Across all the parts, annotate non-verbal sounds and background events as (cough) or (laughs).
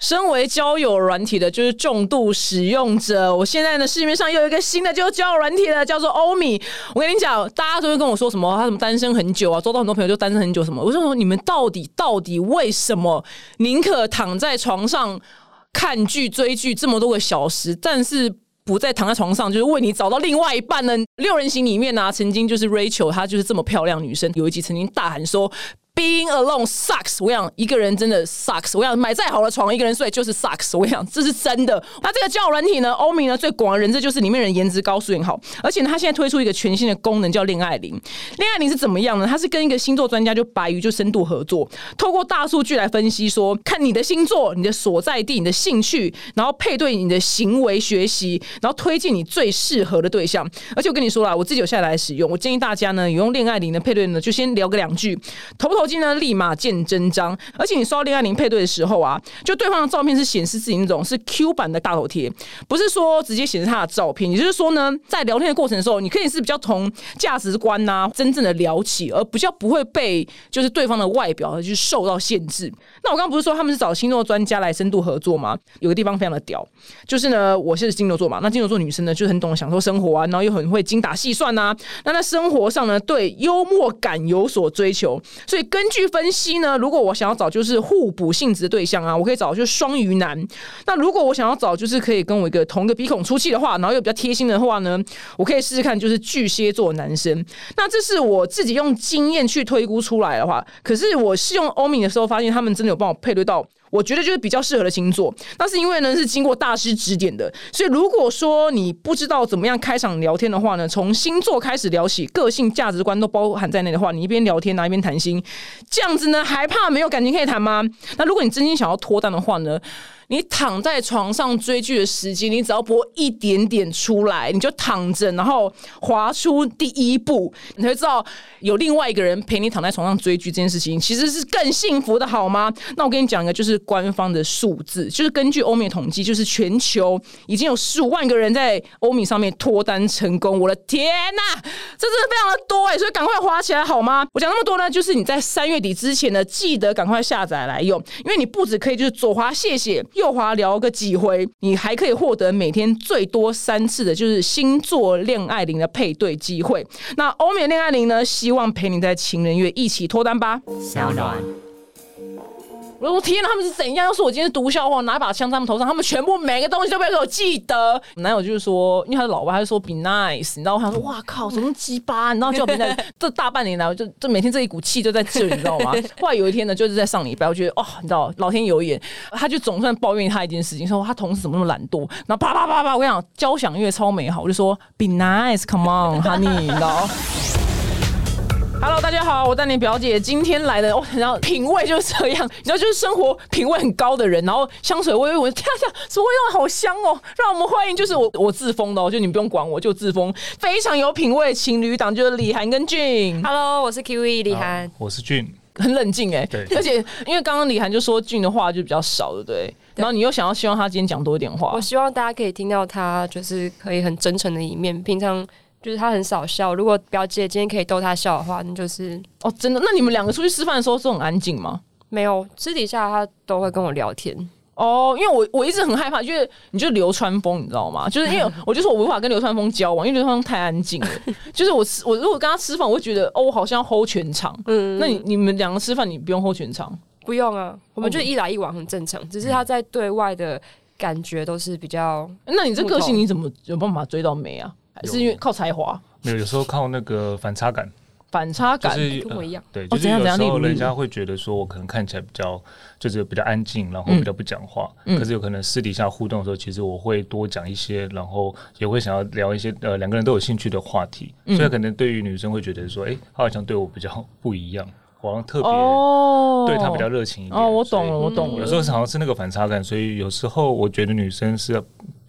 身为交友软体的，就是重度使用者。我现在呢，市面上又有一个新的，就是交友软体的，叫做欧米。我跟你讲，大家都会跟我说什么，他什么单身很久啊，周到很多朋友就单身很久什么。我就说，你们到底到底为什么宁可躺在床上看剧追剧这么多个小时，但是不再躺在床上，就是为你找到另外一半呢？六人行里面呢，曾经就是 Rachel，她就是这么漂亮女生，有一集曾经大喊说。Being alone sucks。我想一个人真的 sucks。我想买再好的床，一个人睡就是 sucks。我想这是真的。那这个交友软体呢？欧米呢最广的人这就是里面人颜值高、素颜好，而且呢，他现在推出一个全新的功能叫恋爱铃。恋爱铃是怎么样呢？它是跟一个星座专家就白鱼就深度合作，透过大数据来分析，说看你的星座、你的所在地、你的兴趣，然后配对你的行为学习，然后推荐你最适合的对象。而且我跟你说了，我自己有下来使用，我建议大家呢，有用恋爱铃的配对呢，就先聊个两句，投不投？呢，立马见真章。而且你刷恋爱铃配对的时候啊，就对方的照片是显示自己那种是 Q 版的大头贴，不是说直接显示他的照片。也就是说呢，在聊天的过程的时候，你可以是比较从价值观呐，真正的聊起，而比较不会被就是对方的外表去受到限制。那我刚刚不是说他们是找星座专家来深度合作吗？有个地方非常的屌，就是呢，我是金牛座嘛，那金牛座女生呢，就很懂得享受生活啊，然后又很会精打细算呐。那在生活上呢，对幽默感有所追求，所以根据分析呢，如果我想要找就是互补性质的对象啊，我可以找就是双鱼男。那如果我想要找就是可以跟我一个同一个鼻孔出气的话，然后又比较贴心的话呢，我可以试试看就是巨蟹座男生。那这是我自己用经验去推估出来的话，可是我试用欧米的时候，发现他们真的有帮我配对到。我觉得就是比较适合的星座，那是因为呢是经过大师指点的，所以如果说你不知道怎么样开场聊天的话呢，从星座开始聊起，个性、价值观都包含在内的话，你一边聊天啊一边谈心，这样子呢还怕没有感情可以谈吗？那如果你真心想要脱单的话呢？你躺在床上追剧的时间，你只要播一点点出来，你就躺着，然后划出第一步，你会知道有另外一个人陪你躺在床上追剧这件事情，其实是更幸福的，好吗？那我跟你讲一个，就是官方的数字，就是根据欧米统计，就是全球已经有十五万个人在欧米上面脱单成功。我的天呐，这真的非常的多哎，所以赶快滑起来好吗？我讲那么多呢，就是你在三月底之前呢，记得赶快下载来用，因为你不止可以就是左滑谢谢。右滑聊个几回，你还可以获得每天最多三次的，就是星座恋爱铃的配对机会。那欧美恋爱铃呢？希望陪你在情人月一起脱单吧。我说天哪，他们是怎样？要是我今天是毒笑话，拿一把枪在他们头上，他们全部每个东西都被我记得。男友就是说，因为他的老婆，他就说 be nice，你知道？他说哇靠，什么鸡巴？你知道？就别在这大半年来，我就就每天这一股气就在这，你知道吗？后来有一天呢，就是在上礼拜，我觉得哦，你知道，老天有眼，他就总算抱怨他一件事情，说他同事怎么那么懒惰，然后啪啪啪啪，我跟你讲，交响乐超美好，我就说 be nice，come on，honey，你知道？Hello，大家好，我丹年表姐今天来的，我然后品味就是这样，(laughs) 你知道就是生活品味很高的人，然后香水味，我 (laughs) 天啊，什么味道好香哦！让我们欢迎就是我我自封的，哦，就你不用管我，就自封非常有品味情侣档，就是李涵跟俊。Hello，我是 Kiwi 李涵，我是俊，很冷静哎，对，而且因为刚刚李涵就说俊的话就比较少，对不对？然后你又想要希望他今天讲多一点话，我希望大家可以听到他就是可以很真诚的一面，平常。就是他很少笑，如果表姐今天可以逗他笑的话，那就是哦，真的。那你们两个出去吃饭的时候是很安静吗？没有，私底下他都会跟我聊天。哦，因为我我一直很害怕，就是你就流川枫，你知道吗？就是因为 (laughs) 我就说我无法跟流川枫交往，因为流川枫太安静了。(laughs) 就是我吃我如果跟他吃饭，我会觉得哦，我好像要 hold 全场。嗯，那你你们两个吃饭，你不用 hold 全场？不用啊，我们就一来一往很正常。只是他在对外的感觉都是比比较。那你这个性你怎么有办法追到美啊？还是因为靠才华？没有，有时候靠那个反差感。反差感就是跟我一样。对，就是有时候人家会觉得说我可能看起来比较就是比较安静，然后比较不讲话。嗯。可是有可能私底下互动的时候，其实我会多讲一些，然后也会想要聊一些呃两个人都有兴趣的话题。嗯。所以可能对于女生会觉得说，哎，他好像对我比较不一样。好像特别对他比较热情一点哦，我懂了，我懂了。有时候好像是那个反差感，所以有时候我觉得女生是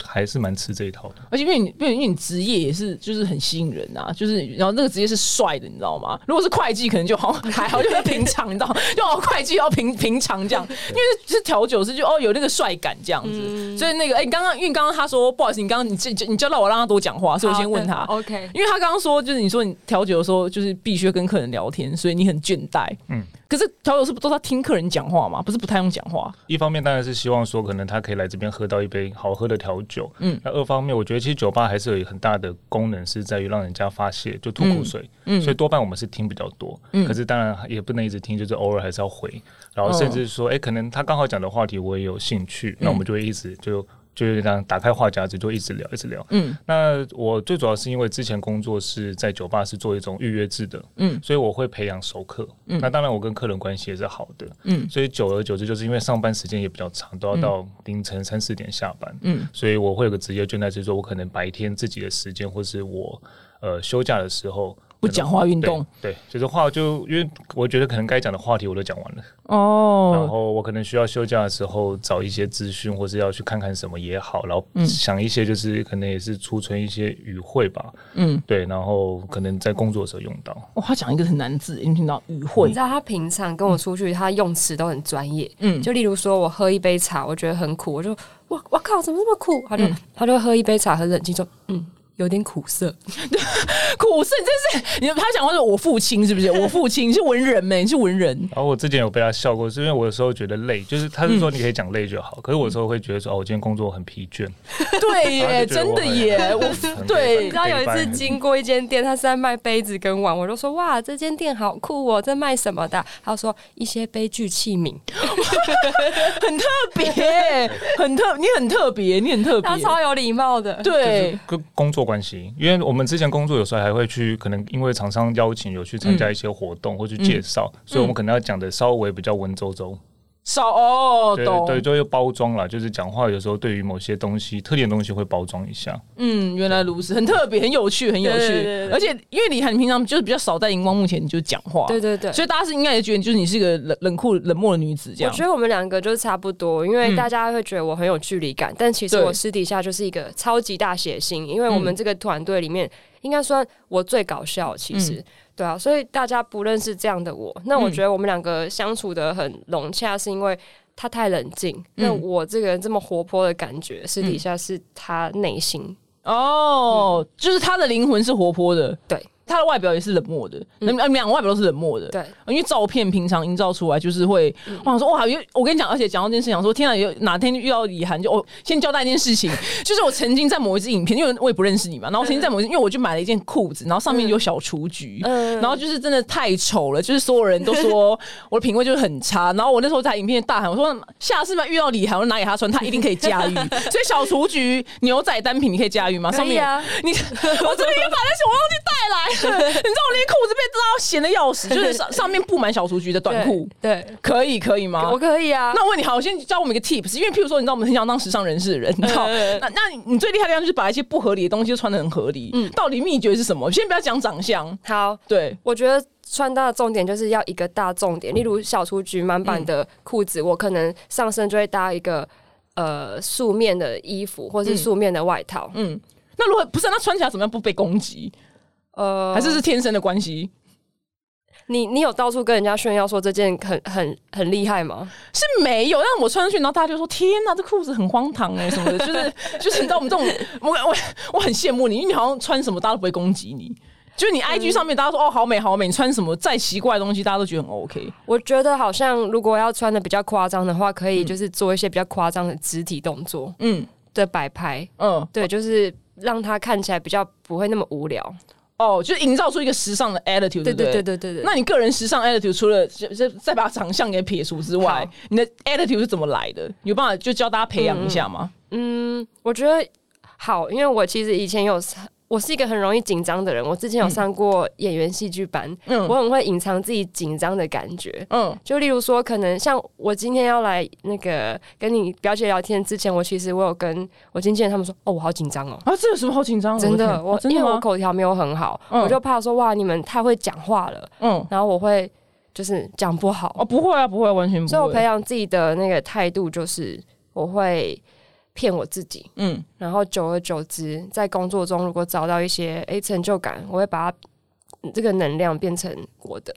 还是蛮吃这一套的。而且因为你，因为因为你职业也是就是很吸引人啊，就是然后那个职业是帅的，你知道吗？如果是会计，可能就好还好，就是平常，你知道，(laughs) 就哦会计要平平常这样，因为是调酒师就哦有那个帅感这样子。所以那个哎，刚刚因为刚刚他说不好意思，你刚刚你这你叫到我让他多讲话，所以我先问他 OK，因为他刚刚说就是你说你调酒的时候就是必须跟客人聊天，所以你很倦怠。嗯，可是调酒师不都是要听客人讲话吗？不是不太用讲话？一方面当然是希望说，可能他可以来这边喝到一杯好喝的调酒。嗯，那二方面，我觉得其实酒吧还是有很大的功能，是在于让人家发泄，就吐口水。嗯，所以多半我们是听比较多。嗯，可是当然也不能一直听，就是偶尔还是要回。然后甚至说，哎，可能他刚好讲的话题我也有兴趣，那我们就会一直就。就是这样，打开话匣子就一直聊，一直聊。嗯，那我最主要是因为之前工作是在酒吧，是做一种预约制的。嗯，所以我会培养熟客。嗯，那当然我跟客人关系也是好的。嗯，所以久而久之，就是因为上班时间也比较长，都要到凌晨三四点下班。嗯，所以我会有个职业倦怠，就是说我可能白天自己的时间，或是我呃休假的时候。不讲话运动，对，就是话就因为我觉得可能该讲的话题我都讲完了。哦，然后我可能需要休假的时候找一些资讯，或是要去看看什么也好，然后想一些就是可能也是储存一些语汇吧，嗯，对，然后可能在工作的时候用到。哇，他讲一个很难字，你听到语汇？你知道他平常跟我出去，他用词都很专业，嗯，就例如说我喝一杯茶，我觉得很苦，我就我我靠，怎么那么苦？他就他就喝一杯茶，很冷静说，嗯。有点苦涩，苦涩，真是你他讲话是我父亲是不是？我父亲你是文人没？你是文人。然后我之前有被他笑过，是因为我有时候觉得累，就是他是说你可以讲累就好，可是我有时候会觉得说哦，我今天工作很疲倦。对耶，真的耶，我对。你知道有一次经过一间店，他是在卖杯子跟碗，我就说哇，这间店好酷哦，在卖什么的？他说一些杯具器皿，(laughs) 很特别，很特，你很特别，你很特别，他超有礼貌的，对，跟工作。关系，因为我们之前工作有时候还会去，可能因为厂商邀请有去参加一些活动或去介绍，所以我们可能要讲的稍微比较文绉绉。少哦，对对，就又包装了，就是讲话有时候对于某些东西特定的东西会包装一下。嗯，原来如此，很特别，很有趣，很有趣。而且因为你很平常就是比较少在荧光幕前就讲话，对对对，所以大家是应该也觉得就是你是一个冷冷酷冷漠的女子这样。我觉得我们两个就是差不多，因为大家会觉得我很有距离感，但其实我私底下就是一个超级大写心，因为我们这个团队里面应该算我最搞笑，其实。对啊，所以大家不认识这样的我，那我觉得我们两个相处的很融洽，是因为他太冷静，那我这个人这么活泼的感觉，私底下是他内心。哦，就是他的灵魂是活泼的，对。他的外表也是冷漠的，两两个外表都是冷漠的。对，因为照片平常营造出来就是会，我想说哇，因为我跟你讲，而且讲到这件事，想说天啊，有哪天遇到李涵，就我先交代一件事情，(laughs) 就是我曾经在某一支影片，因为我也不认识你嘛，然后曾经在某一，因为我就买了一件裤子，然后上面有小雏菊，然后就是真的太丑了，就是所有人都说 (laughs) 我的品味就是很差，然后我那时候在影片大喊，我说下次嘛遇到李涵，我拿给他穿，他一定可以驾驭。(laughs) 所以小雏菊牛仔单品你可以驾驭吗？上面啊，你我这边把那些我忘记带来。你知道我连裤子被拉到闲的要死，就是上上面布满小雏菊的短裤，对，可以可以吗？我可以啊。那我问你，好，我先教我们一个 tips，因为譬如说，你知道我们很想当时尚人士的人，你知道？那那你最厉害的地方就是把一些不合理的东西穿的很合理。嗯，到底秘诀是什么？先不要讲长相。好，对，我觉得穿搭的重点就是要一个大重点，例如小雏菊满版的裤子，我可能上身就会搭一个呃素面的衣服，或是素面的外套。嗯，那如果不是，那穿起来怎么样不被攻击？呃，还是是天生的关系？你你有到处跟人家炫耀说这件很很很厉害吗？是没有，但我穿上去，然后大家就说：“天哪，这裤子很荒唐哎，什么的。”就是就是，你知道我们这种，我我我很羡慕你，因为你好像穿什么大家都不会攻击你。就是你 IG 上面大家说：“哦，好美好美。”你穿什么再奇怪的东西，大家都觉得很 OK。我觉得好像如果要穿的比较夸张的话，可以就是做一些比较夸张的肢体动作，嗯，的摆拍，嗯，对，就是让它看起来比较不会那么无聊。哦，就营造出一个时尚的 attitude，对对对对对对。那你个人时尚 attitude 除了就再把长相给撇除之外，你的 attitude 是怎么来的？有办法就教大家培养一下吗？嗯，我觉得好，因为我其实以前有。我是一个很容易紧张的人。我之前有上过演员戏剧班，嗯我很会隐藏自己紧张的感觉。嗯，就例如说，可能像我今天要来那个跟你表姐聊天之前，我其实我有跟我经纪人他们说，哦，我好紧张哦。啊，这有什么好紧张？真的，我因为我口条没有很好，我就怕说哇，你们太会讲话了。嗯，然后我会就是讲不好。哦，不会啊，不会，完全不会。所以我培养自己的那个态度就是我会。骗我自己，嗯，然后久而久之，在工作中如果找到一些诶成就感，我会把它这个能量变成我的。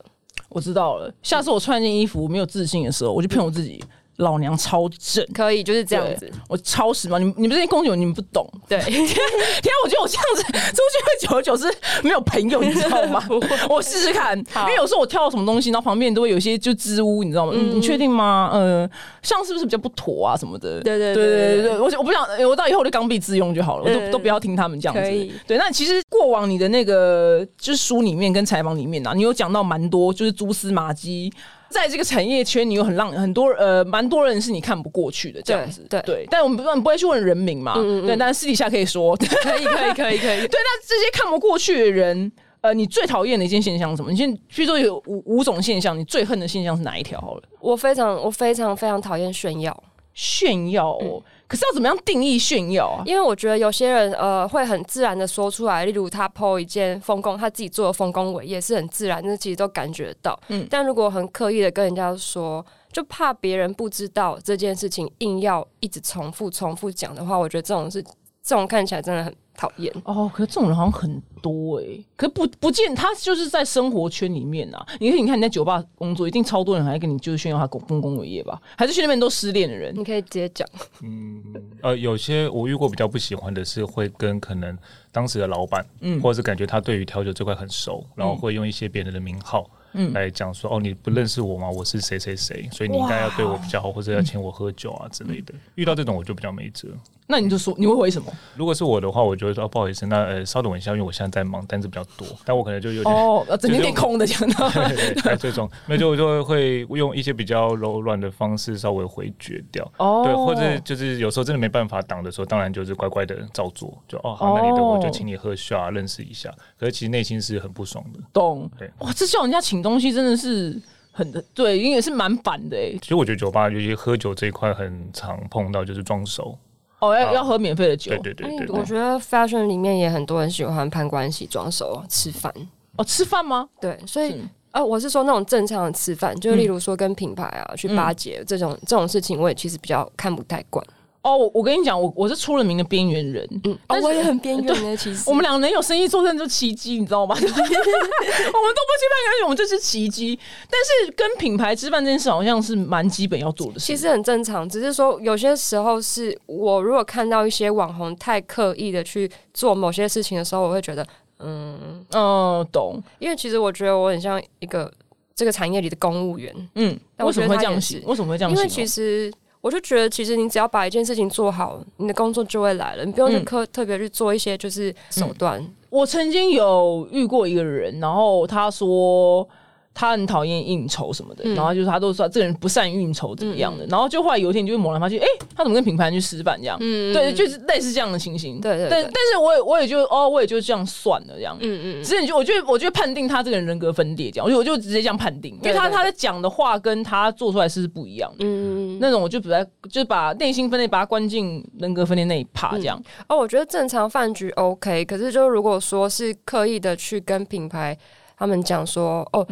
我知道了，下次我穿一件衣服没有自信的时候，我就骗我自己，老娘超正，可以就是这样子。我超时髦，你你们这些公主你们不懂。对，(laughs) 天啊，我觉得我这样子出去会久而久之没有朋友，你知道吗？(laughs) 我试试看，因为有时候我跳到什么东西，然后旁边都会有一些就支吾，你知道吗？嗯，你确定吗？嗯，像是不是比较不妥啊什么的？对对对对对，我我不想，我到以后我就刚愎自用就好了，我都都不要听他们这样子。对，那其实过往你的那个就是书里面跟采访里面啊，你有讲到蛮多就是蛛丝马迹。在这个产业圈，你有很让很多呃，蛮多人是你看不过去的这样子，对对。但我们不不会去问人名嘛，对。但是私底下可以说，可以可以可以 (laughs) 可以。对，那这些看不过去的人，呃，你最讨厌的一件现象是什么？你先，譬如说有五五种现象，你最恨的现象是哪一条？好了，我非常我非常非常讨厌炫耀，炫耀。可是要怎么样定义炫耀啊？因为我觉得有些人呃会很自然的说出来，例如他 PO 一件丰功，他自己做的丰功伟业是很自然，那其实都感觉到。嗯，但如果很刻意的跟人家说，就怕别人不知道这件事情，硬要一直重复重复讲的话，我觉得这种是这种看起来真的很。讨厌哦，可是这种人好像很多哎，可不不见他就是在生活圈里面啊。你看，你看你在酒吧工作，一定超多人还跟你就是炫耀他丰功伟业吧？还是去那边都失恋的人？你可以直接讲。嗯，呃，有些我遇过比较不喜欢的是会跟可能当时的老板，嗯，或者是感觉他对于调酒这块很熟，然后会用一些别人的名号。嗯，来讲说哦，你不认识我吗？我是谁谁谁，所以你应该要对我比较好，或者要请我喝酒啊之类的。遇到这种我就比较没辙。那你就说你会回什么？如果是我的话，我就会说不好意思，那呃稍等我一下，因为我现在在忙，单子比较多，但我可能就有点哦，整天点空的讲到 (laughs) 对对，这种那就就会用一些比较柔软的方式稍微回绝掉哦，对，或者就是有时候真的没办法挡的时候，当然就是乖乖的照做，就哦好，那你等我就请你喝下认识一下。可是其实内心是很不爽的，懂？对，哇，这叫人家请东西真的是很的，对，因为是蛮反的哎。其实我觉得酒吧尤其喝酒这一块很常碰到，就是装熟。哦，要要喝免费的酒。对对对对。我觉得 fashion 里面也很多人喜欢攀关系、装熟、吃饭。哦，吃饭吗？对，所以呃，我是说那种正常的吃饭，就例如说跟品牌啊去巴结这种这种事情，我也其实比较看不太惯。哦，我我跟你讲，我我是出了名的边缘人，嗯，我也很边缘的。其实我们两个能有生意做，真的就奇迹，你知道吗？(laughs) 我们都不吃饭，而且我们这是奇迹。但是跟品牌吃饭这件事，好像是蛮基本要做的事。其实很正常，只是说有些时候是我如果看到一些网红太刻意的去做某些事情的时候，我会觉得，嗯嗯，懂。因为其实我觉得我很像一个这个产业里的公务员，嗯，为什么会这样想？为什么会这样？因为其实。我就觉得，其实你只要把一件事情做好，你的工作就会来了。你不用去特特别去做一些就是手段。我曾经有遇过一个人，然后他说。他很讨厌应酬什么的，然后就是他都说这个人不善应酬怎么样的，然后就后来有一天就会猛然发现，哎，他怎么跟品牌去吃饭这样？对，就是类似这样的情形。对对。但但是我也我也就哦，我也就这样算了这样。嗯嗯。只是你就我觉得我觉得判定他这个人人格分裂这样，我就我就直接这样判定，因为他他在讲的话跟他做出来是不一样的。嗯嗯。那种我就比较就是把内心分裂把他关进人格分裂那一趴这样。哦，我觉得正常饭局 OK，可是就如果说是刻意的去跟品牌他们讲说哦。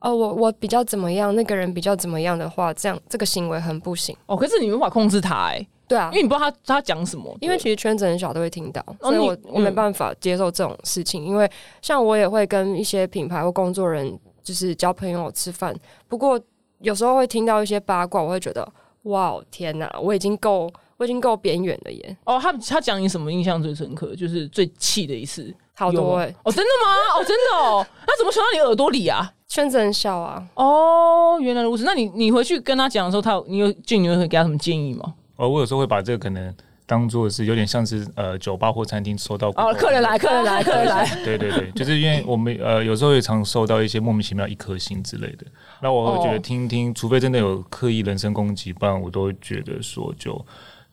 哦，我我比较怎么样？那个人比较怎么样的话，这样这个行为很不行。哦，可是你无法控制他，哎，对啊，因为你不知道他他讲什么。因为其实圈子很小，都会听到，所以我我没办法接受这种事情。因为像我也会跟一些品牌或工作人就是交朋友吃饭，不过有时候会听到一些八卦，我会觉得哇天哪，我已经够我已经够边缘了耶。哦，他他讲你什么印象最深刻？就是最气的一次，好多哎，哦，真的吗？哦，真的哦，(laughs) 那怎么传到你耳朵里啊？圈子很小啊！哦，原来如此。那你你回去跟他讲的时候，他你有就你会给他什么建议吗？哦，我有时候会把这个可能当做是有点像是呃酒吧或餐厅收到哦，客人来，客人来，客人来。对对对，就是因为我们呃有时候也常收到一些莫名其妙一颗星之类的，那我会觉得听听，除非真的有刻意人身攻击，不然我都会觉得说就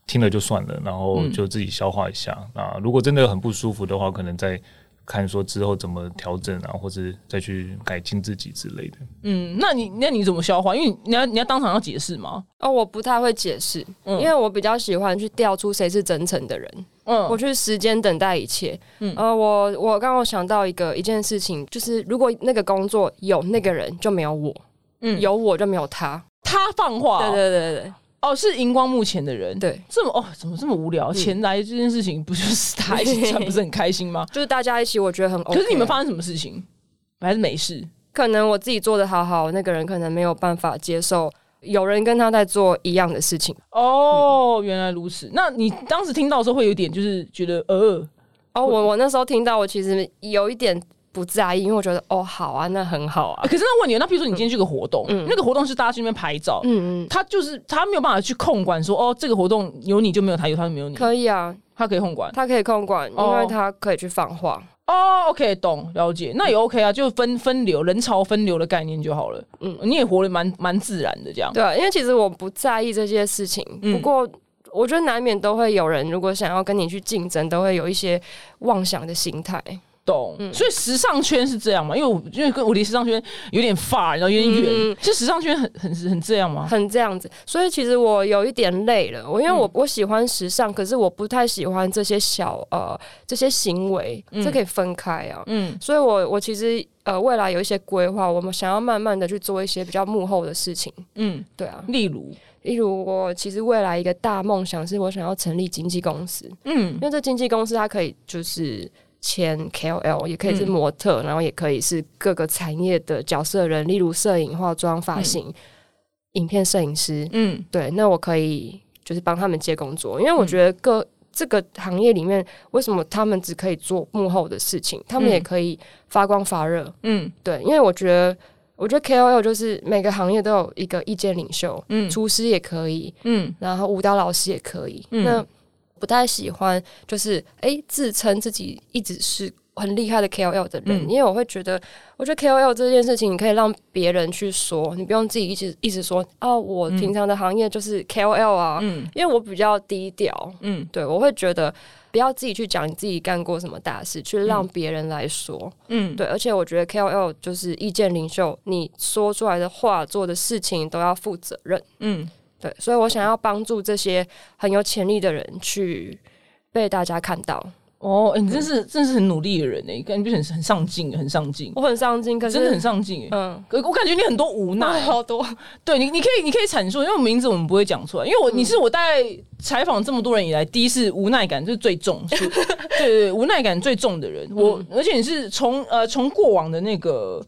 听了就算了，然后就自己消化一下。那如果真的很不舒服的话，可能再。看说之后怎么调整啊，或者再去改进自己之类的。嗯，那你那你怎么消化？因为你要你要当场要解释吗？哦，我不太会解释，因为我比较喜欢去调出谁是真诚的人。嗯，我去时间等待一切。嗯，呃，我我刚刚想到一个一件事情，就是如果那个工作有那个人，就没有我。嗯，有我就没有他。他放话。对对对对。哦，是荧光幕前的人，对，这么哦，怎么这么无聊？前来这件事情不就是他一起 (laughs) 不是很开心吗？就是大家一起，我觉得很。可是你们发生什么事情？还是没事？可能我自己做的好好，那个人可能没有办法接受有人跟他在做一样的事情。哦，原来如此。那你当时听到的时候，会有点就是觉得呃，哦，我我那时候听到，我其实有一点。不在意，因为我觉得哦，好啊，那很好啊。可是那问你，那比如说你今天去个活动，那个活动是大家去那边拍照，嗯嗯，他就是他没有办法去控管说，哦，这个活动有你就没有他，有他就没有你。可以啊，他可以控管，他可以控管，因为他可以去放话。哦，OK，懂了解，那也 OK 啊，就分分流，人潮分流的概念就好了。嗯，你也活得蛮蛮自然的这样。对，因为其实我不在意这些事情，不过我觉得难免都会有人，如果想要跟你去竞争，都会有一些妄想的心态。懂，所以时尚圈是这样嘛？因为我因为跟我离时尚圈有点发，然后有点远。其实时尚圈很很很这样吗？很这样子。所以其实我有一点累了。我因为我我喜欢时尚，可是我不太喜欢这些小呃这些行为，这可以分开啊。嗯。所以我我其实呃未来有一些规划，我们想要慢慢的去做一些比较幕后的事情。嗯，对啊。例如，例如我其实未来一个大梦想是我想要成立经纪公司。嗯，因为这经纪公司它可以就是。签 KOL 也可以是模特，然后也可以是各个产业的角色人，例如摄影、化妆、发型、影片摄影师。嗯，对，那我可以就是帮他们接工作，因为我觉得各这个行业里面，为什么他们只可以做幕后的事情，他们也可以发光发热。嗯，对，因为我觉得，我觉得 KOL 就是每个行业都有一个意见领袖，嗯，厨师也可以，嗯，然后舞蹈老师也可以，那。不太喜欢，就是哎，自称自己一直是很厉害的 KOL 的人，因为我会觉得，我觉得 KOL 这件事情，你可以让别人去说，你不用自己一直一直说啊，我平常的行业就是 KOL 啊，嗯，因为我比较低调，嗯，对我会觉得不要自己去讲你自己干过什么大事，去让别人来说，嗯，对，而且我觉得 KOL 就是意见领袖，你说出来的话、做的事情都要负责任，嗯。对，所以我想要帮助这些很有潜力的人去被大家看到。哦，你真是真是很努力的人呢，感觉很很上进，很上进。我很上进，可是真的很上进。嗯，可我感觉你很多无奈，(laughs) 好多。对你，你可以你可以阐述，因为名字我们不会讲出来，因为我你是我大概采访这么多人以来，第一次无奈感是最重，(laughs) 对对对，无奈感最重的人。我而且你是从呃从过往的那个。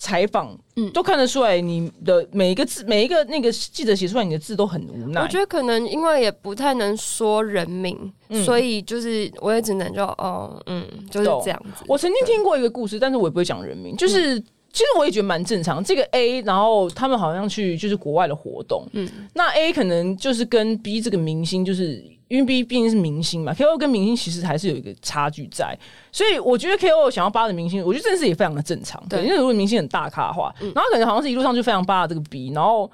采访，嗯，都看得出来你的每一个字，每一个那个记者写出来你的字都很无奈。我觉得可能因为也不太能说人名，所以就是我也只能就哦，嗯，就是这样子。我曾经听过一个故事，但是我也不会讲人名，就是其实我也觉得蛮正常。这个 A，然后他们好像去就是国外的活动，嗯，那 A 可能就是跟 B 这个明星就是。因为毕毕竟是明星嘛，KOL 跟明星其实还是有一个差距在，所以我觉得 KOL 想要扒的明星，我觉得这件事也非常的正常。对，因为如果明星很大咖的话，然后可能好像是一路上就非常扒这个 B，然后。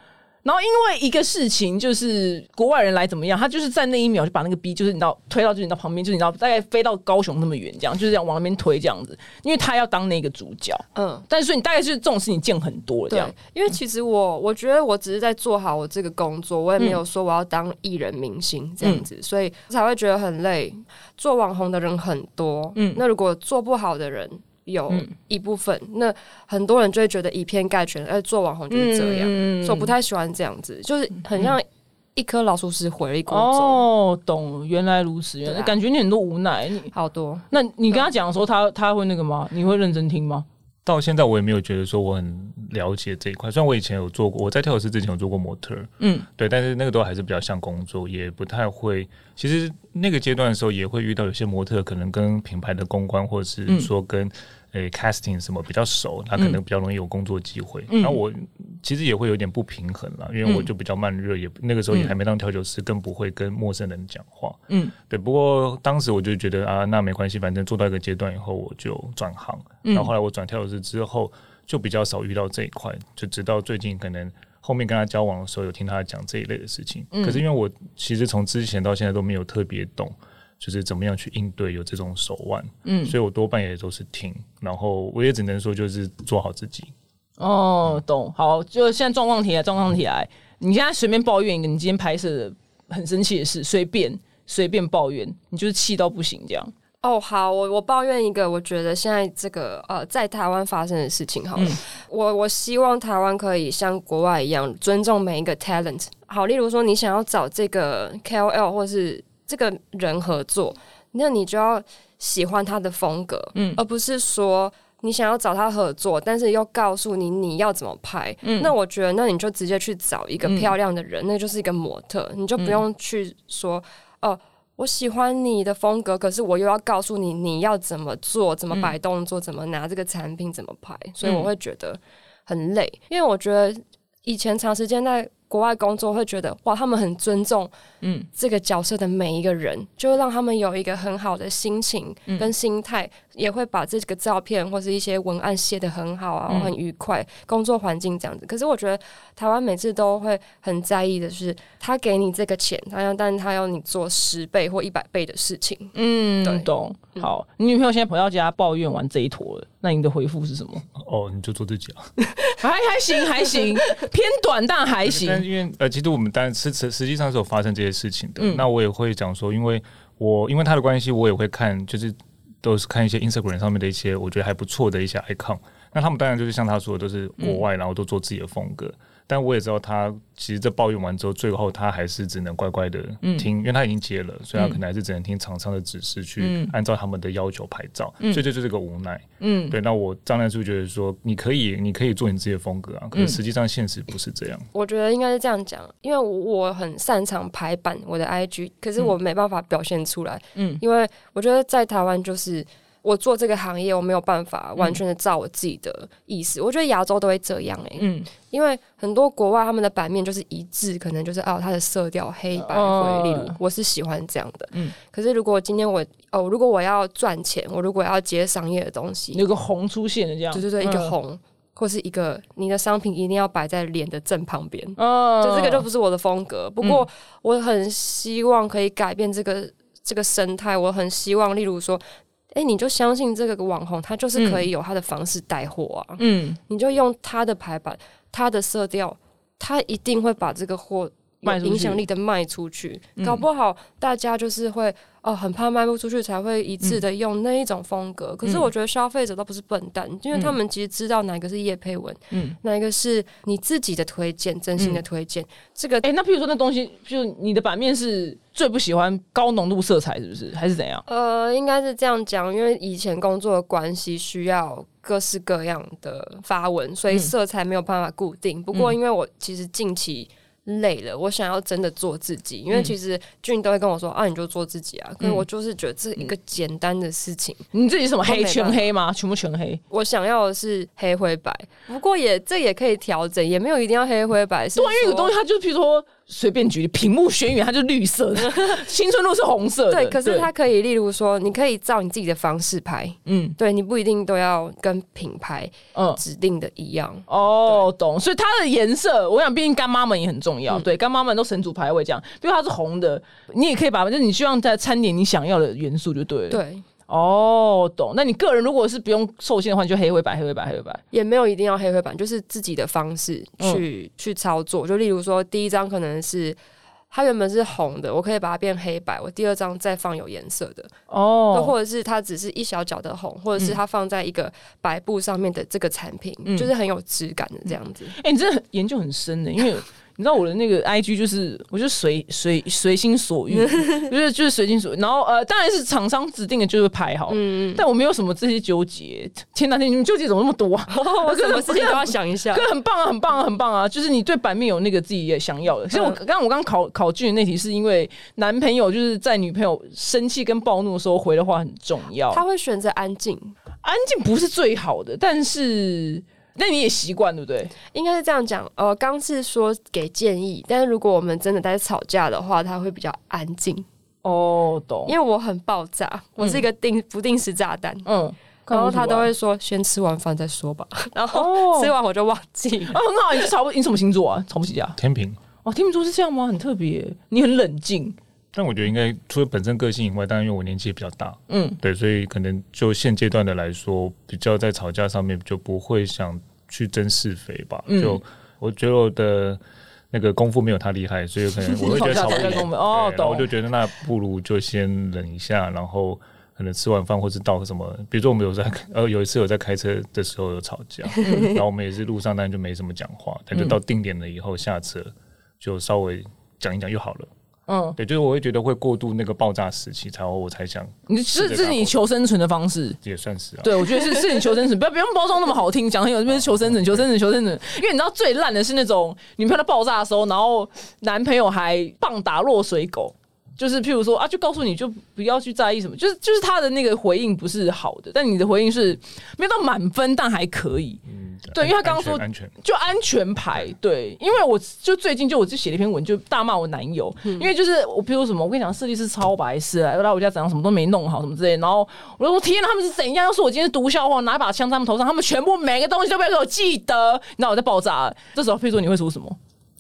然后因为一个事情，就是国外人来怎么样，他就是在那一秒就把那个 B，就是你知道推到就是你到旁边，就是你知道大概飞到高雄那么远，这样就是这样往那边推这样子，因为他要当那个主角。嗯，但是你大概是这种事情见很多这样。因为其实我我觉得我只是在做好我这个工作，我也没有说我要当艺人明星这样子，所以才会觉得很累。做网红的人很多，嗯，那如果做不好的人。有一部分，那很多人就会觉得以偏概全，哎，做网红就是这样，所以我不太喜欢这样子，就是很像一颗老鼠屎毁了一锅粥。哦，懂，原来如此，原来感觉你很多无奈，你好多。那你跟他讲的时候，他他会那个吗？你会认真听吗？到现在我也没有觉得说我很了解这一块，虽然我以前有做过，我在跳蚤师之前有做过模特，嗯，对，但是那个都还是比较像工作，也不太会。其实那个阶段的时候，也会遇到有些模特可能跟品牌的公关，或者是说跟。诶，casting 什么比较熟，他可能比较容易有工作机会。然后我其实也会有点不平衡了，因为我就比较慢热，也那个时候也还没当调酒师，更不会跟陌生人讲话。嗯，对。不过当时我就觉得啊，那没关系，反正做到一个阶段以后，我就转行。然后后来我转调酒师之后，就比较少遇到这一块，就直到最近可能后面跟他交往的时候，有听他讲这一类的事情。嗯可是因为我其实从之前到现在都没有特别懂。就是怎么样去应对有这种手腕，嗯，所以我多半也都是听，然后我也只能说就是做好自己。哦，懂。好，就现在状况题来，状况题来，你现在随便抱怨一个你今天拍摄的很生气的事，随便随便抱怨，你就是气到不行这样。哦，好，我我抱怨一个，我觉得现在这个呃，在台湾发生的事情，好了，我我希望台湾可以像国外一样尊重每一个 talent。好，例如说你想要找这个 KOL 或是。这个人合作，那你就要喜欢他的风格，嗯，而不是说你想要找他合作，但是又告诉你你要怎么拍，那我觉得那你就直接去找一个漂亮的人，那就是一个模特，你就不用去说哦，我喜欢你的风格，可是我又要告诉你你要怎么做，怎么摆动作，怎么拿这个产品，怎么拍，所以我会觉得很累，因为我觉得以前长时间在。国外工作会觉得哇，他们很尊重嗯这个角色的每一个人，就让他们有一个很好的心情跟心态，也会把这个照片或是一些文案写得很好啊，很愉快，工作环境这样子。可是我觉得台湾每次都会很在意的是，他给你这个钱，他要，但是他要你做十倍或一百倍的事情。嗯，懂。好，你女朋友现在回到家抱怨完这一坨了，那你的回复是什么？哦，你就做自己啊，(laughs) 还还行还行，偏短但还行。因为呃，其实我们当然是实实际上是有发生这些事情的。那我也会讲说，因为我因为他的关系，我也会看，就是都是看一些 Instagram 上面的一些我觉得还不错的一些 icon。那他们当然就是像他说的，都是国外，然后都做自己的风格。但我也知道他其实这抱怨完之后，最后他还是只能乖乖的听，因为他已经接了，所以他可能还是只能听厂商的指示去按照他们的要求拍照，所以这就是个无奈。嗯，对。那我张然是觉得说，你可以，你可以做你自己的风格啊，可是实际上现实不是这样。我觉得应该是这样讲，因为我很擅长排版我的 IG，可是我没办法表现出来。嗯，因为我觉得在台湾就是。我做这个行业，我没有办法完全的照我自己的意思。我觉得亚洲都会这样哎，嗯，因为很多国外他们的版面就是一致，可能就是哦，它的色调黑白灰，例如我是喜欢这样的。嗯，可是如果今天我哦，如果我要赚钱，我如果要接商业的东西，有个红出现的这样，对对对，一个红或是一个你的商品一定要摆在脸的正旁边，哦，就这个就不是我的风格。不过我很希望可以改变这个这个生态，我很希望，例如说。哎，你就相信这个网红，他就是可以有他的方式带货啊。嗯，你就用他的排版、他的色调，他一定会把这个货有影响力的卖出去。搞不好大家就是会。哦，很怕卖不出去，才会一致的用那一种风格。可是我觉得消费者都不是笨蛋，因为他们其实知道哪个是叶佩文，嗯，哪一个是你自己的推荐，真心的推荐。这个，哎，那譬如说那东西，就你的版面是最不喜欢高浓度色彩，是不是？还是怎样？呃，应该是这样讲，因为以前工作的关系需要各式各样的发文，所以色彩没有办法固定。不过，因为我其实近期。累了，我想要真的做自己，因为其实俊都会跟我说啊，你就做自己啊。可是我就是觉得这一个简单的事情，你自己什么黑全黑吗？全部全黑？我想要的是黑灰白，不过也这也可以调整，也没有一定要黑灰白。对，因为有东西它就比如说。随便举例屏幕宣言，它就绿色的；(laughs) 青春路是红色的。对，可是它可以，例如说，你可以照你自己的方式拍。嗯，对你不一定都要跟品牌嗯指定的一样。哦，懂。所以它的颜色，我想，毕竟干妈们也很重要。对，干妈们都神主牌位这样。比如它是红的，你也可以把，就是你希望在掺点你想要的元素就对了。对。哦，懂。那你个人如果是不用受限的话，你就黑灰白，黑灰白，黑灰白，也没有一定要黑灰白，就是自己的方式去去操作。就例如说，第一张可能是它原本是红的，我可以把它变黑白，我第二张再放有颜色的哦，或者是它只是一小角的红，或者是它放在一个白布上面的这个产品，就是很有质感的这样子。哎，你真的研究很深的，因为。你知道我的那个 I G 就是，我就随随随心所欲，(laughs) 就是就是随心所欲。然后呃，当然是厂商指定的，就是拍好。嗯但我没有什么这些纠结。天哪，天，你们纠结怎么那么多啊？(laughs) 我什么事情都要想一下。可很棒啊，很棒啊，很棒啊！就是你对版面有那个自己也想要的。其实我刚刚我刚考考俊那题，是因为男朋友就是在女朋友生气跟暴怒的时候回的话很重要。他会选择安静，安静不是最好的，但是。那你也习惯对不对？应该是这样讲。呃，刚是说给建议，但是如果我们真的在吵架的话，他会比较安静。哦，懂。因为我很爆炸，我是一个定不定时炸弹。嗯。然后他都会说：“先吃完饭再说吧。”然后吃完我就忘记。啊，很好。你是吵不？你什么星座啊？吵不起架？天平。哦，天平座是这样吗？很特别。你很冷静。但我觉得应该除了本身个性以外，当然因为我年纪也比较大，嗯，对，所以可能就现阶段的来说，比较在吵架上面就不会想去争是非吧。就我觉得我的那个功夫没有他厉害，所以可能我会觉得 (laughs) 吵不赢。哦，然后我就觉得那不如就先忍一下，然后可能吃完饭或是到什么，比如说我们有在呃有一次有在开车的时候有吵架，(laughs) 然后我们也是路上，但就没什么讲话，但就到定点了以后下车就稍微讲一讲就好了。嗯，对，就是我会觉得会过度那个爆炸时期才我才想，你是这是你求生存的方式，也算是啊。对，我觉得是是你求生存，不要不用包装那么好听，讲很有这边是求生存，求生存，求生存。因为你知道最烂的是那种女朋友爆炸的时候，然后男朋友还棒打落水狗。就是譬如说啊，就告诉你就不要去在意什么，就是就是他的那个回应不是好的，但你的回应是没有到满分，但还可以。嗯，对，因为他刚刚说安全，就安全牌。对，因为我就最近就我就写了一篇文，就大骂我男友，因为就是我譬如什么，我跟你讲，设计师超白痴，来我家怎样，什么都没弄好，什么之类。然后我就说天哪，他们是怎样？要是我今天读笑话，拿一把枪在他们头上，他们全部每个东西都被我记得，那我在爆炸。这时候，譬如说你会说什么？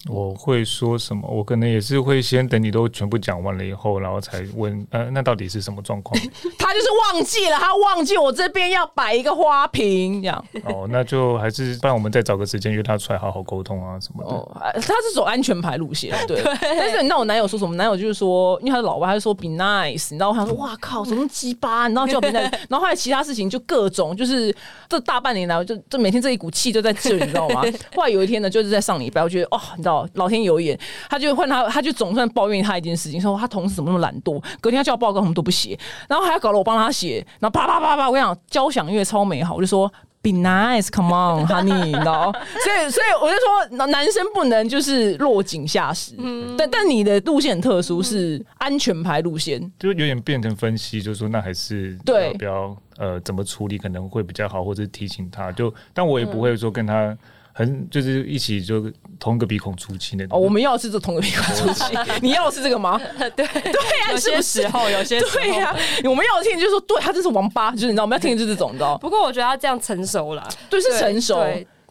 我会说什么？我可能也是会先等你都全部讲完了以后，然后才问，呃，那到底是什么状况？(laughs) 他就是忘记了，他忘记我这边要摆一个花瓶，这样。哦，那就还是不然，我们再找个时间约他出来好好沟通啊什么的。哦，他是走安全牌路线，(laughs) 对。但是你知道我男友说什么？男友就是说，因为他是老外，他就说 be nice。你知道，他说哇靠，什么鸡巴？你知道叫 be nice。(laughs) 然后后来其他事情就各种，就是这大半年来，就就每天这一股气就在这里，你知道吗？后来有一天呢，就是在上礼拜，我觉得哦，你知道。老天有眼，他就换他，他就总算抱怨他一件事情，说他同事怎么那么懒惰，隔天他叫报告什么都不写，然后还要搞得我帮他写，然后啪啪啪啪，我跟你讲，交响乐超美好，我就说 be nice，come on，honey，你知道？所以所以我就说，男生不能就是落井下石，但但你的路线很特殊，是安全牌路线，就有点变成分析，就是说那还是对，不要呃怎么处理可能会比较好，或者提醒他，就但我也不会说跟他。很就是一起就同一个鼻孔出气那种。哦，我们要的是这同一个鼻孔出气，(laughs) 你要的是这个吗？(laughs) 对对呀，有些时候有些对呀，我们要听就是说，对他真是王八，就是你知道我们要听就是这种，你知道。不过我觉得他这样成熟了，对，是成熟，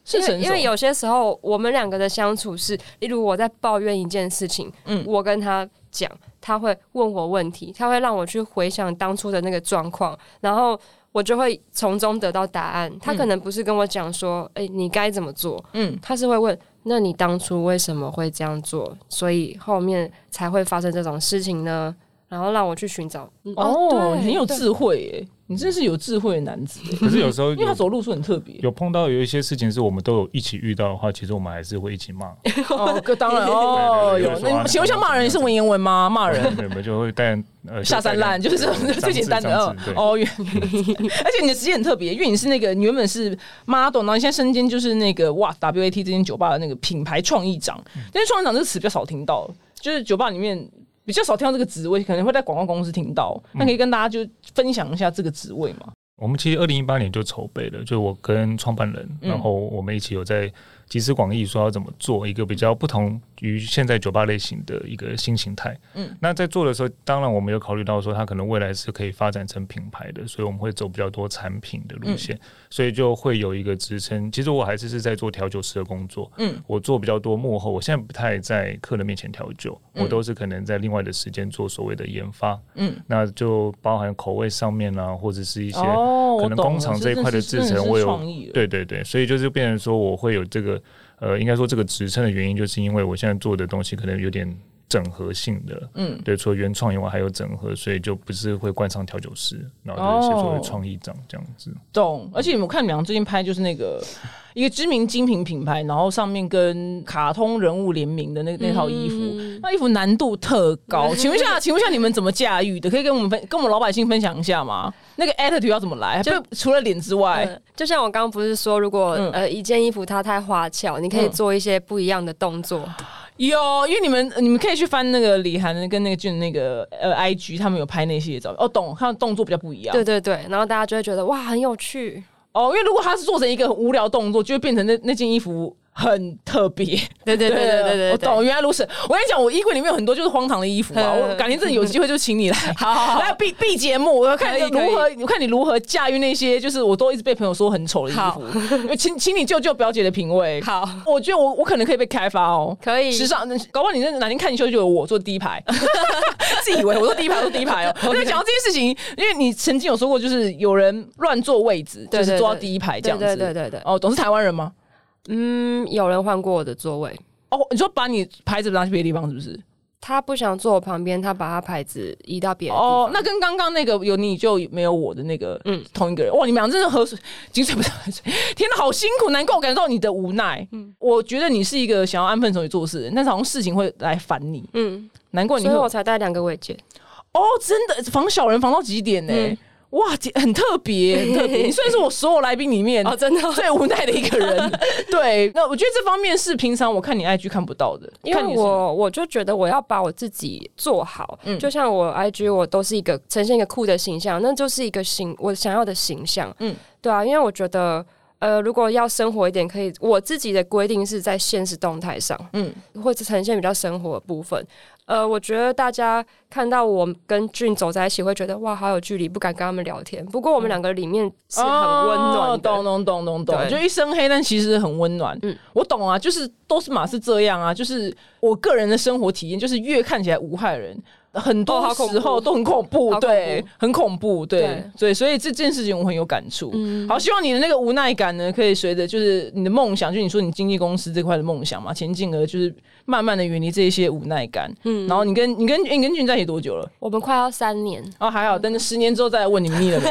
是成熟。因为有些时候我们两个的相处是，例如我在抱怨一件事情，嗯，我跟他讲，他会问我问题，他会让我去回想当初的那个状况，然后。我就会从中得到答案。他可能不是跟我讲说：“哎，你该怎么做？”嗯，他是会问：“那你当初为什么会这样做？所以后面才会发生这种事情呢？”然后让我去寻找。哦，很有智慧耶。你真是有智慧的男子，可是有时候因为他走路是很特别，有碰到有一些事情是我们都有一起遇到的话，其实我们还是会一起骂。(laughs) 哦，当然哦，有。那请问像骂人是文言文吗？骂人，我们就会带呃下三滥，就是最简单的哦。哦，(laughs) 而且你的职业很特别，因为你是那个你原本是 model，然后你现在身兼就是那个哇 WAT 这间酒吧的那个品牌创意长。但是创意长这个词比较少听到，就是酒吧里面。比较少听到这个职位，可能会在广告公司听到。那可以跟大家就分享一下这个职位吗？我们其实二零一八年就筹备了，就我跟创办人，然后我们一起有在。集思广益，说要怎么做一个比较不同于现在酒吧类型的一个新形态。嗯，那在做的时候，当然我们有考虑到说，它可能未来是可以发展成品牌的，所以我们会走比较多产品的路线，所以就会有一个支撑。其实我还是是在做调酒师的工作。嗯，我做比较多幕后，我现在不太在客人面前调酒，我都是可能在另外的时间做所谓的研发。嗯，那就包含口味上面啊，或者是一些可能工厂这一块的制成，我有对对对，所以就是变成说我会有这个。呃，应该说这个职称的原因，就是因为我现在做的东西可能有点整合性的，嗯，对，除了原创以外还有整合，所以就不是会冠上调酒师，然后就写作为创意长这样子。懂，而且我看你们最近拍就是那个一个知名精品品牌，然后上面跟卡通人物联名的那那套衣服，那衣服难度特高。(laughs) 请问一下，请问一下你们怎么驾驭的？可以跟我们分跟我们老百姓分享一下吗？那个 attitude 要怎么来？就除了脸之外，就像我刚刚不是说，如果呃一件衣服它太花俏，你可以做一些不一样的动作。有，因为你们你们可以去翻那个李涵跟那个俊那个呃 IG，他们有拍那些照片。哦，懂，看动作比较不一样。对对对，然后大家就会觉得哇，很有趣。哦，因为如果他是做成一个无聊动作，就会变成那那件衣服。很特别，对对对对对对，我懂，原来如此。我跟你讲，我衣柜里面有很多就是荒唐的衣服啊。(laughs) 我改天真的有机会就请你来，好 (laughs) 好好，(laughs) 来 B B 节目，我要看你如何，我看你如何驾驭那些就是我都一直被朋友说很丑的衣服。请请你救救表姐的品味。好，我觉得我我可能可以被开发哦，可以。时尚，搞不好你那哪天看秀就有我坐第一排，自以为我坐第一排，坐第一排哦。我跟你讲到这件事情，因为你曾经有说过，就是有人乱坐位置，就是坐到第一排这样子。对对对对。哦，总是台湾人吗？嗯，有人换过我的座位哦。你说把你牌子拿去别的地方是不是？他不想坐我旁边，他把他牌子移到别的哦，那跟刚刚那个有你就没有我的那个，嗯，同一个人。哇，你们俩真的喝水，井水不喝水，(laughs) 天哪，好辛苦，难怪我感受到你的无奈。嗯，我觉得你是一个想要安分守己做事的人，但是好像事情会来烦你。嗯，难怪你，所以我才带两个尾戒。哦，真的防小人防到极点呢。哇，很特别，很特别。你算是我所有来宾里面哦，真的 (laughs) 最无奈的一个人。(laughs) 对，那我觉得这方面是平常我看你 IG 看不到的，因为我我就觉得我要把我自己做好。嗯，就像我 IG，我都是一个呈现一个酷的形象，那就是一个形我想要的形象。嗯，对啊，因为我觉得。呃，如果要生活一点，可以我自己的规定是在现实动态上，嗯，会呈现比较生活的部分。呃，我觉得大家看到我跟俊走在一起，会觉得哇，好有距离，不敢跟他们聊天。不过我们两个里面是很温暖的，懂懂懂懂懂，就一身黑，但其实很温暖。嗯，我懂啊，就是都是马是这样啊，就是我个人的生活体验，就是越看起来无害人。很多时候都很恐怖，对，很恐怖，对，对，所以这件事情我很有感触。嗯好，希望你的那个无奈感呢，可以随着就是你的梦想，就你说你经纪公司这块的梦想嘛，前进而就是。慢慢的远离这一些无奈感，嗯，然后你跟你跟你跟俊在一起多久了？我们快要三年，哦，还好，等着十年之后再来问你们腻了没？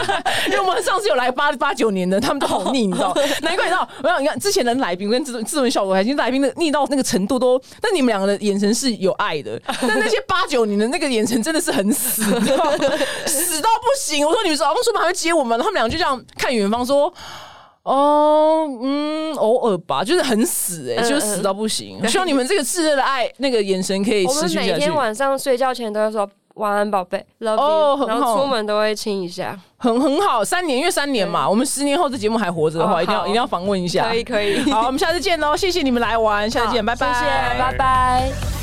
(laughs) 因为我们上次有来八八九年的，他们都好腻，你知道？难怪你知道，没有你看之前的来宾跟自自文效果，还经来宾的腻到那个程度都，但你们两个的眼神是有爱的，但那些八九年的那个眼神真的是很死，(laughs) 死到不行。我说你们说王叔们还会接我们，他们两个就这样看远方说。哦，嗯，偶尔吧，就是很死哎，就是死到不行。希望你们这个炽热的爱，那个眼神可以持续下去。每天晚上睡觉前都要说晚安，宝贝，love you，然后出门都会亲一下，很很好。三年，因为三年嘛，我们十年后这节目还活着的话，一定要一定要访问一下。可以可以，好，我们下次见喽，谢谢你们来玩，下次见，拜拜，拜拜。